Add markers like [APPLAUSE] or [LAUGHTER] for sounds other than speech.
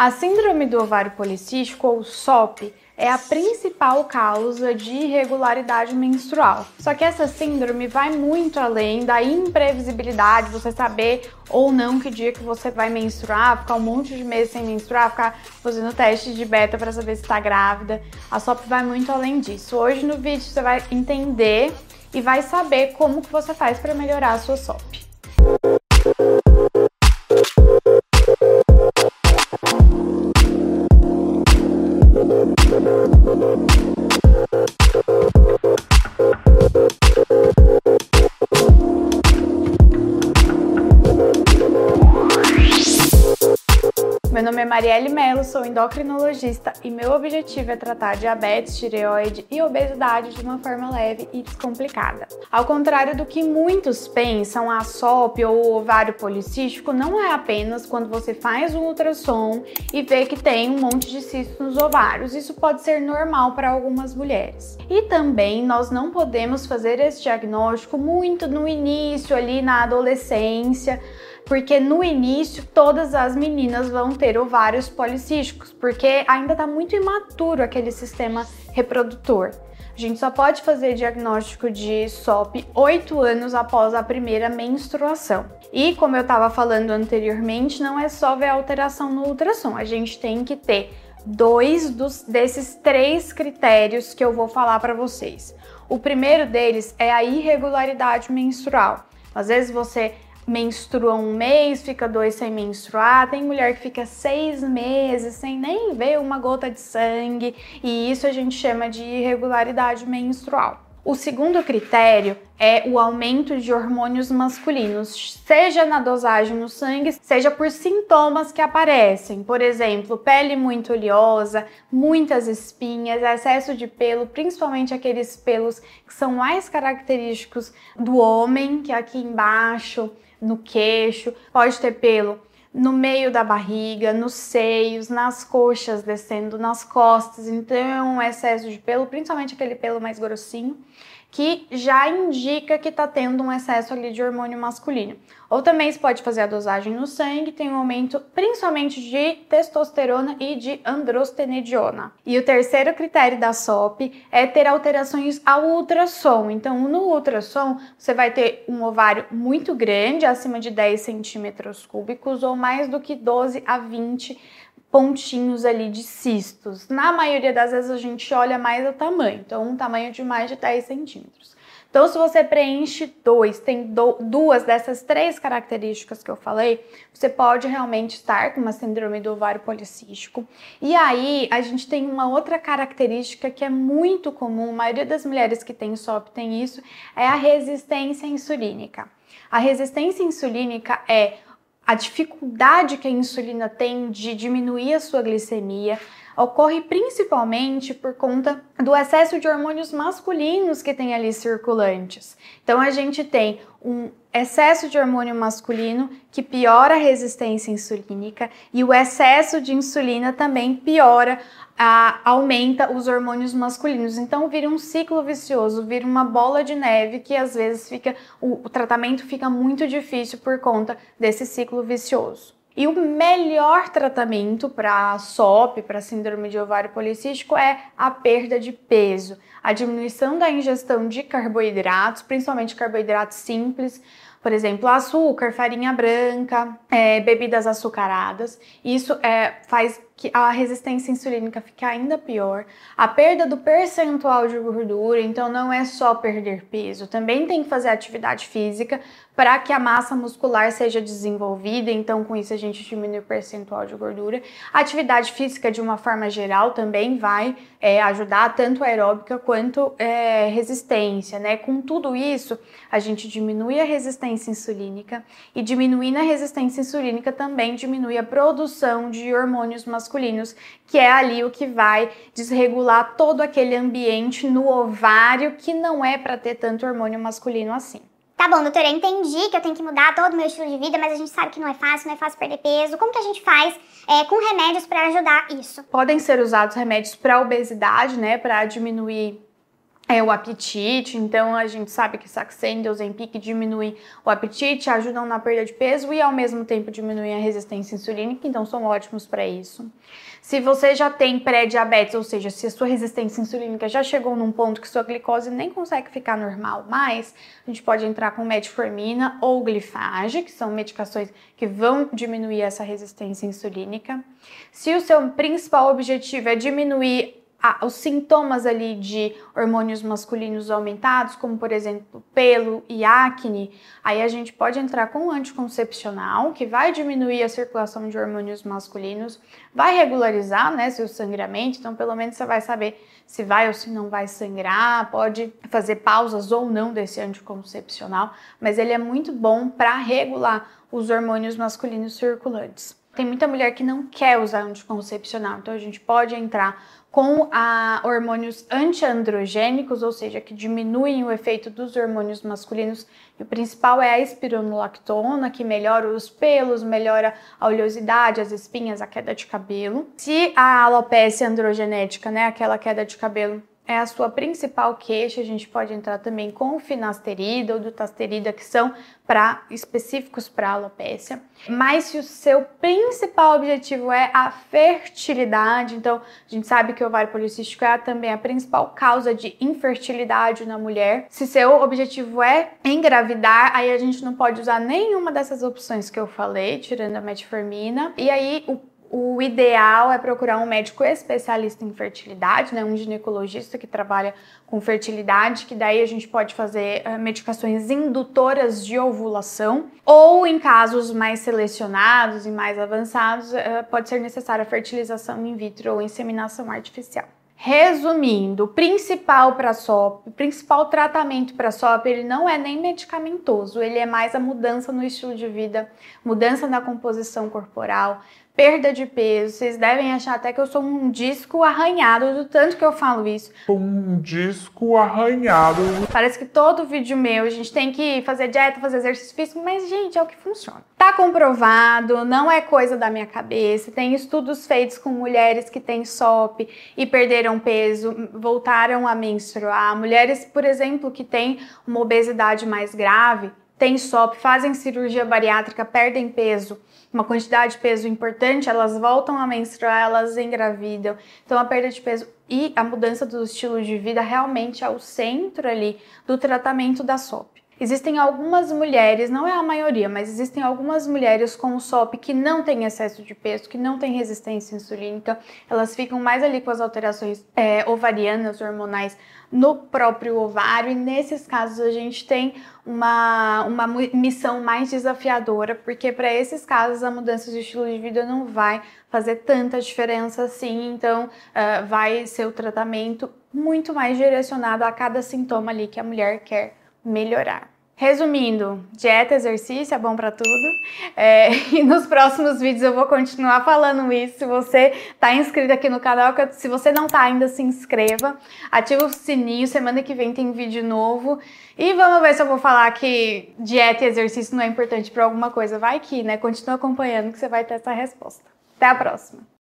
A síndrome do ovário policístico, ou SOP, é a principal causa de irregularidade menstrual. Só que essa síndrome vai muito além da imprevisibilidade, você saber ou não que dia que você vai menstruar, ficar um monte de meses sem menstruar, ficar fazendo teste de beta para saber se está grávida. A SOP vai muito além disso. Hoje no vídeo você vai entender e vai saber como que você faz para melhorar a sua SOP. Nome é Marielle Mello, sou endocrinologista e meu objetivo é tratar diabetes, tireoide e obesidade de uma forma leve e descomplicada. Ao contrário do que muitos pensam, a SOP ou ovário policístico não é apenas quando você faz um ultrassom e vê que tem um monte de cistos nos ovários. Isso pode ser normal para algumas mulheres. E também nós não podemos fazer esse diagnóstico muito no início, ali na adolescência porque no início todas as meninas vão ter ovários policísticos, porque ainda está muito imaturo aquele sistema reprodutor. A gente só pode fazer diagnóstico de SOP 8 anos após a primeira menstruação. E como eu estava falando anteriormente, não é só ver alteração no ultrassom, a gente tem que ter dois dos, desses três critérios que eu vou falar para vocês. O primeiro deles é a irregularidade menstrual. Às vezes você menstrua um mês, fica dois sem menstruar, tem mulher que fica seis meses sem nem ver uma gota de sangue, e isso a gente chama de irregularidade menstrual. O segundo critério é o aumento de hormônios masculinos, seja na dosagem no sangue, seja por sintomas que aparecem. Por exemplo, pele muito oleosa, muitas espinhas, excesso de pelo, principalmente aqueles pelos que são mais característicos do homem, que é aqui embaixo, no queixo, pode ter pelo no meio da barriga, nos seios, nas coxas, descendo nas costas. Então, é um excesso de pelo, principalmente aquele pelo mais grossinho que já indica que está tendo um excesso ali de hormônio masculino. Ou também se pode fazer a dosagem no sangue, tem um aumento principalmente de testosterona e de androstenediona. E o terceiro critério da SOP é ter alterações ao ultrassom. Então, no ultrassom, você vai ter um ovário muito grande, acima de 10 centímetros cúbicos, ou mais do que 12 a 20 pontinhos ali de cistos. Na maioria das vezes a gente olha mais o tamanho, então um tamanho de mais de 10 centímetros. Então, se você preenche dois, tem do, duas dessas três características que eu falei, você pode realmente estar com uma síndrome do ovário policístico. E aí, a gente tem uma outra característica que é muito comum, a maioria das mulheres que tem SOP tem isso, é a resistência insulínica. A resistência insulínica é a dificuldade que a insulina tem de diminuir a sua glicemia ocorre principalmente por conta do excesso de hormônios masculinos que tem ali circulantes. Então a gente tem um excesso de hormônio masculino que piora a resistência insulínica e o excesso de insulina também piora a, aumenta os hormônios masculinos. Então vira um ciclo vicioso, vira uma bola de neve que às vezes fica o, o tratamento fica muito difícil por conta desse ciclo vicioso. E o melhor tratamento para SOP, para síndrome de ovário policístico, é a perda de peso, a diminuição da ingestão de carboidratos, principalmente carboidratos simples, por exemplo, açúcar, farinha branca, é, bebidas açucaradas. Isso é, faz que a resistência insulínica fique ainda pior. A perda do percentual de gordura, então não é só perder peso, também tem que fazer atividade física para que a massa muscular seja desenvolvida, então com isso a gente diminui o percentual de gordura. A atividade física, de uma forma geral, também vai é, ajudar tanto aeróbica quanto é, resistência, né? Com tudo isso, a gente diminui a resistência insulínica e diminuindo a resistência insulínica também diminui a produção de hormônios masculinos, que é ali o que vai desregular todo aquele ambiente no ovário que não é para ter tanto hormônio masculino assim. Tá bom, doutora, eu entendi que eu tenho que mudar todo o meu estilo de vida, mas a gente sabe que não é fácil, não é fácil perder peso. Como que a gente faz é, com remédios para ajudar isso? Podem ser usados remédios para obesidade, né, para diminuir é o apetite, então a gente sabe que Saxenda e Ozempic diminuem o apetite, ajudam na perda de peso e ao mesmo tempo diminuem a resistência insulínica, então são ótimos para isso. Se você já tem pré-diabetes, ou seja, se a sua resistência insulínica já chegou num ponto que sua glicose nem consegue ficar normal mais, a gente pode entrar com metformina ou glifage, que são medicações que vão diminuir essa resistência insulínica. Se o seu principal objetivo é diminuir os sintomas ali de hormônios masculinos aumentados, como por exemplo pelo e acne, aí a gente pode entrar com um anticoncepcional que vai diminuir a circulação de hormônios masculinos, vai regularizar né, seu sangramento, então pelo menos você vai saber se vai ou se não vai sangrar, pode fazer pausas ou não desse anticoncepcional, mas ele é muito bom para regular os hormônios masculinos circulantes. Tem muita mulher que não quer usar anticoncepcional, então a gente pode entrar com a hormônios antiandrogênicos, ou seja, que diminuem o efeito dos hormônios masculinos. E o principal é a espironolactona, que melhora os pelos, melhora a oleosidade, as espinhas, a queda de cabelo. Se a alopecia androgenética, né, aquela queda de cabelo é a sua principal queixa. A gente pode entrar também com finasterida ou dutasterida, que são para específicos para alopecia. Mas se o seu principal objetivo é a fertilidade, então a gente sabe que o ovário policístico é também a principal causa de infertilidade na mulher. Se seu objetivo é engravidar, aí a gente não pode usar nenhuma dessas opções que eu falei, tirando a metformina. E aí o o ideal é procurar um médico especialista em fertilidade, né, um ginecologista que trabalha com fertilidade, que daí a gente pode fazer uh, medicações indutoras de ovulação, ou em casos mais selecionados e mais avançados, uh, pode ser necessária fertilização in vitro ou inseminação artificial. Resumindo, o principal para SOP, o principal tratamento para SOP, ele não é nem medicamentoso, ele é mais a mudança no estilo de vida, mudança na composição corporal, perda de peso. Vocês devem achar até que eu sou um disco arranhado do tanto que eu falo isso. Um disco arranhado. Parece que todo vídeo meu a gente tem que fazer dieta, fazer exercício físico, mas gente, é o que funciona. Tá comprovado, não é coisa da minha cabeça. Tem estudos feitos com mulheres que têm SOP e perderam peso, voltaram a menstruar. Mulheres, por exemplo, que têm uma obesidade mais grave, têm SOP, fazem cirurgia bariátrica, perdem peso uma quantidade de peso importante, elas voltam a menstruar, elas engravidam. Então a perda de peso e a mudança do estilo de vida realmente é o centro ali do tratamento da SOP. Existem algumas mulheres, não é a maioria, mas existem algumas mulheres com SOP que não têm excesso de peso, que não têm resistência insulínica, elas ficam mais ali com as alterações é, ovarianas, hormonais no próprio ovário, e nesses casos a gente tem uma, uma missão mais desafiadora, porque para esses casos a mudança de estilo de vida não vai fazer tanta diferença assim, então uh, vai ser o tratamento muito mais direcionado a cada sintoma ali que a mulher quer melhorar. Resumindo, dieta, exercício é bom para tudo. É, [LAUGHS] e nos próximos vídeos eu vou continuar falando isso. Se você está inscrito aqui no canal, se você não está ainda, se inscreva. Ativa o sininho, semana que vem tem vídeo novo. E vamos ver se eu vou falar que dieta e exercício não é importante para alguma coisa. Vai que, né? Continua acompanhando que você vai ter essa resposta. Até a próxima.